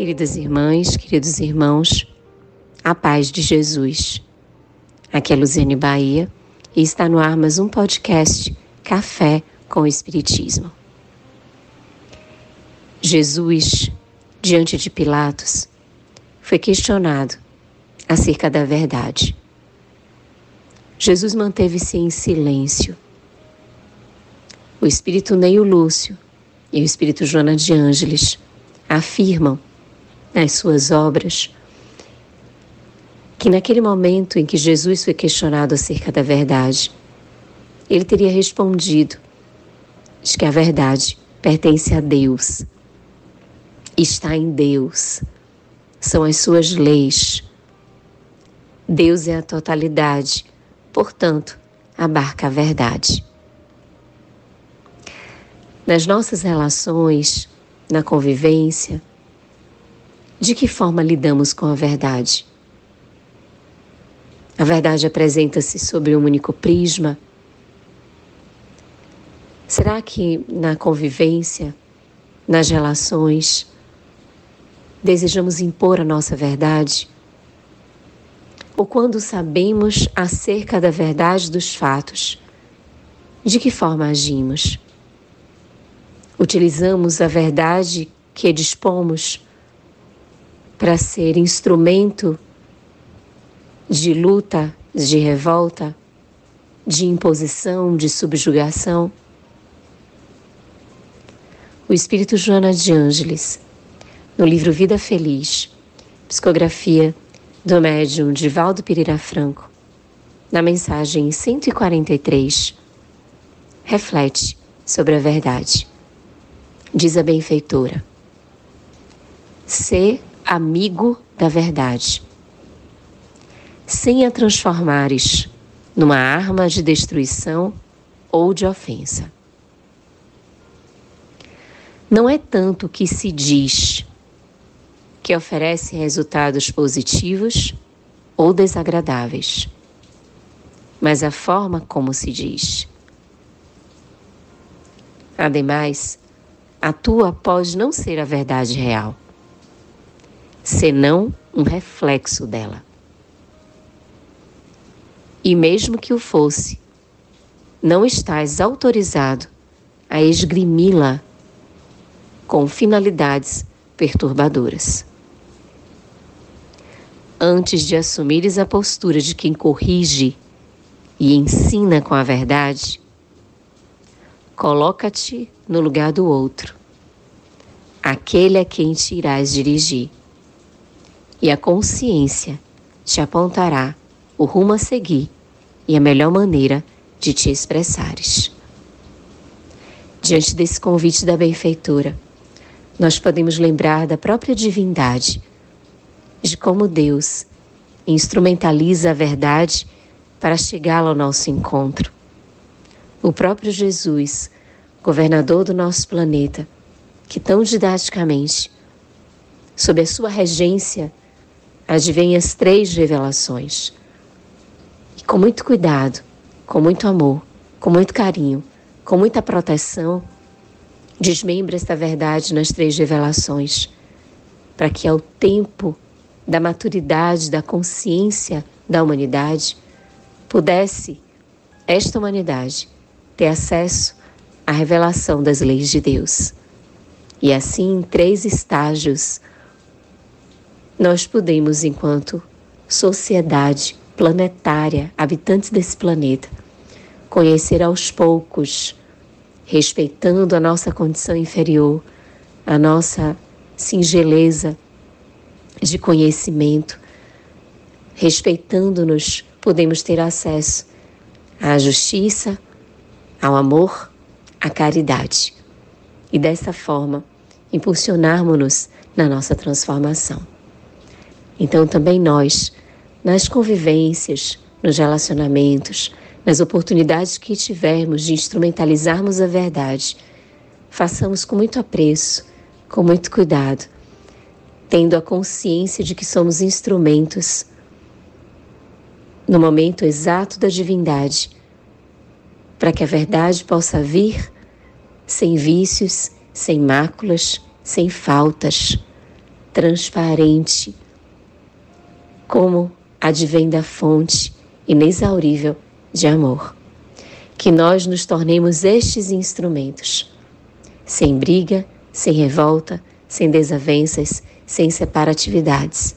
Queridas irmãs, queridos irmãos, a paz de Jesus. Aqui é Luziane Bahia e está no ar mais um podcast Café com o Espiritismo. Jesus, diante de Pilatos, foi questionado acerca da verdade. Jesus manteve-se em silêncio. O espírito Neio Lúcio e o espírito Joana de Ângeles afirmam nas suas obras que naquele momento em que Jesus foi questionado acerca da verdade, ele teria respondido de que a verdade pertence a Deus, está em Deus, são as suas leis. Deus é a totalidade, portanto, abarca a verdade. Nas nossas relações, na convivência, de que forma lidamos com a verdade? A verdade apresenta-se sobre um único prisma? Será que na convivência, nas relações, desejamos impor a nossa verdade? Ou quando sabemos acerca da verdade dos fatos, de que forma agimos? Utilizamos a verdade que dispomos para ser instrumento de luta, de revolta, de imposição, de subjugação. O Espírito Joana de Ângeles, no livro Vida Feliz, psicografia do médium Divaldo Pereira Franco, na mensagem 143, reflete sobre a verdade. Diz a benfeitora: ser amigo da verdade, sem a transformares numa arma de destruição ou de ofensa. Não é tanto que se diz que oferece resultados positivos ou desagradáveis, mas a forma como se diz. Ademais, a tua pode não ser a verdade real senão um reflexo dela. E mesmo que o fosse, não estás autorizado a esgrimi-la com finalidades perturbadoras. Antes de assumires a postura de quem corrige e ensina com a verdade, coloca-te no lugar do outro, aquele a quem te irás dirigir e a consciência te apontará o rumo a seguir e a melhor maneira de te expressares. Diante desse convite da benfeitora, nós podemos lembrar da própria divindade, de como Deus instrumentaliza a verdade para chegá-la ao nosso encontro. O próprio Jesus, governador do nosso planeta, que tão didaticamente, sob a sua regência, advém as três revelações. E com muito cuidado, com muito amor, com muito carinho, com muita proteção, desmembra esta verdade nas três revelações, para que ao tempo da maturidade, da consciência da humanidade, pudesse esta humanidade ter acesso à revelação das leis de Deus. E assim, em três estágios, nós podemos, enquanto sociedade planetária, habitantes desse planeta, conhecer aos poucos, respeitando a nossa condição inferior, a nossa singeleza de conhecimento, respeitando-nos, podemos ter acesso à justiça, ao amor, à caridade. E dessa forma, impulsionarmos-nos na nossa transformação. Então, também nós, nas convivências, nos relacionamentos, nas oportunidades que tivermos de instrumentalizarmos a verdade, façamos com muito apreço, com muito cuidado, tendo a consciência de que somos instrumentos no momento exato da divindade, para que a verdade possa vir sem vícios, sem máculas, sem faltas transparente, como advém da fonte inexaurível de amor. Que nós nos tornemos estes instrumentos, sem briga, sem revolta, sem desavenças, sem separatividades.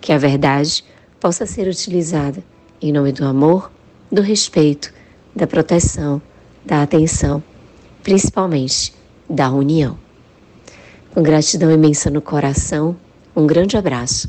Que a verdade possa ser utilizada em nome do amor, do respeito, da proteção, da atenção, principalmente da união. Com gratidão imensa no coração, um grande abraço